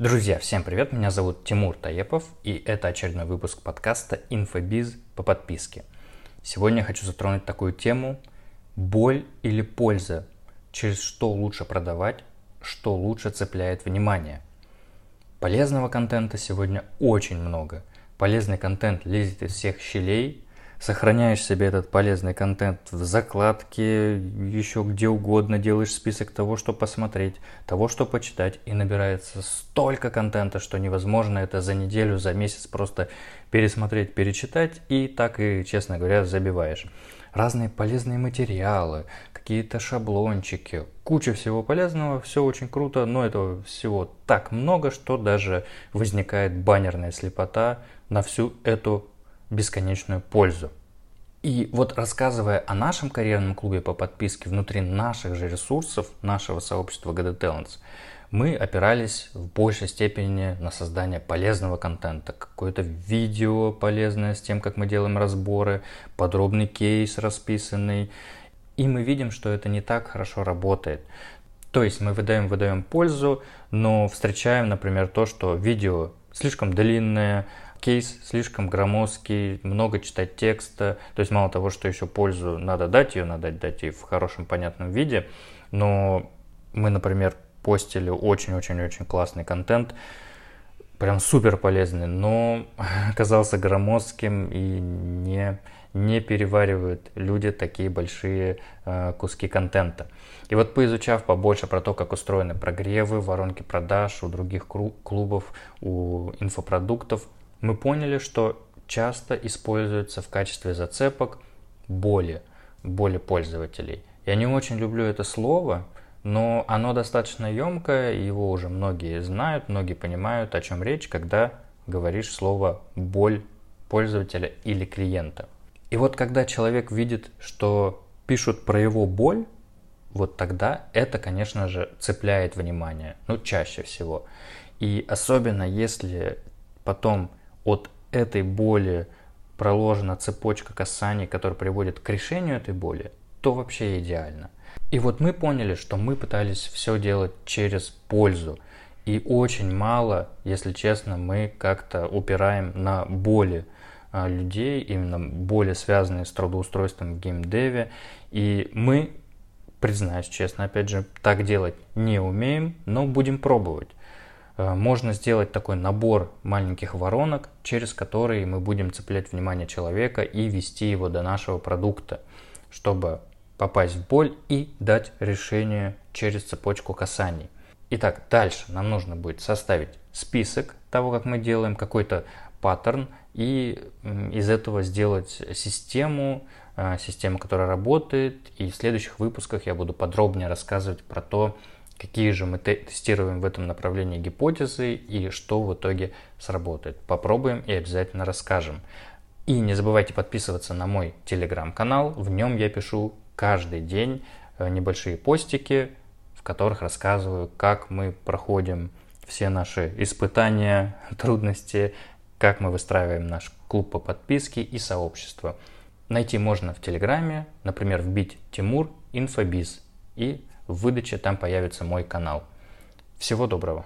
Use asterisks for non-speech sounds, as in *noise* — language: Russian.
Друзья, всем привет, меня зовут Тимур Таепов, и это очередной выпуск подкаста «Инфобиз по подписке». Сегодня я хочу затронуть такую тему «Боль или польза? Через что лучше продавать, что лучше цепляет внимание?» Полезного контента сегодня очень много. Полезный контент лезет из всех щелей, сохраняешь себе этот полезный контент в закладке, еще где угодно, делаешь список того, что посмотреть, того, что почитать, и набирается столько контента, что невозможно это за неделю, за месяц просто пересмотреть, перечитать, и так и, честно говоря, забиваешь. Разные полезные материалы, какие-то шаблончики, куча всего полезного, все очень круто, но этого всего так много, что даже возникает баннерная слепота на всю эту бесконечную пользу. И вот рассказывая о нашем карьерном клубе по подписке внутри наших же ресурсов, нашего сообщества GD Talents, мы опирались в большей степени на создание полезного контента, какое-то видео полезное с тем, как мы делаем разборы, подробный кейс расписанный. И мы видим, что это не так хорошо работает. То есть мы выдаем, выдаем пользу, но встречаем, например, то, что видео слишком длинное, кейс слишком громоздкий, много читать текста. То есть мало того, что еще пользу надо дать, ее надо дать и в хорошем понятном виде. Но мы, например, постили очень-очень-очень классный контент, прям супер полезный, но *laughs* оказался громоздким и не, не переваривают люди такие большие э, куски контента. И вот поизучав побольше про то, как устроены прогревы, воронки продаж у других клубов, у инфопродуктов, мы поняли, что часто используется в качестве зацепок боли, боли пользователей. Я не очень люблю это слово, но оно достаточно емкое, его уже многие знают, многие понимают, о чем речь, когда говоришь слово «боль» пользователя или клиента. И вот когда человек видит, что пишут про его боль, вот тогда это, конечно же, цепляет внимание, ну, чаще всего. И особенно если потом от этой боли проложена цепочка касаний, которая приводит к решению этой боли, то вообще идеально. И вот мы поняли, что мы пытались все делать через пользу. И очень мало, если честно, мы как-то упираем на боли а, людей, именно боли, связанные с трудоустройством в геймдеве. И мы, признаюсь честно, опять же, так делать не умеем, но будем пробовать. Э, можно сделать такой набор маленьких воронок, через которые мы будем цеплять внимание человека и вести его до нашего продукта, чтобы попасть в боль и дать решение через цепочку касаний. Итак, дальше нам нужно будет составить список того, как мы делаем, какой-то паттерн, и из этого сделать систему, э, систему, которая работает. И в следующих выпусках я буду подробнее рассказывать про то, какие же мы тестируем в этом направлении гипотезы и что в итоге сработает. Попробуем и обязательно расскажем. И не забывайте подписываться на мой телеграм-канал. В нем я пишу каждый день э, небольшие постики, в которых рассказываю, как мы проходим все наши испытания, *laughs* трудности, как мы выстраиваем наш клуб по подписке и сообщество. Найти можно в Телеграме, например, вбить Тимур Инфобиз и в выдаче там появится мой канал. Всего доброго!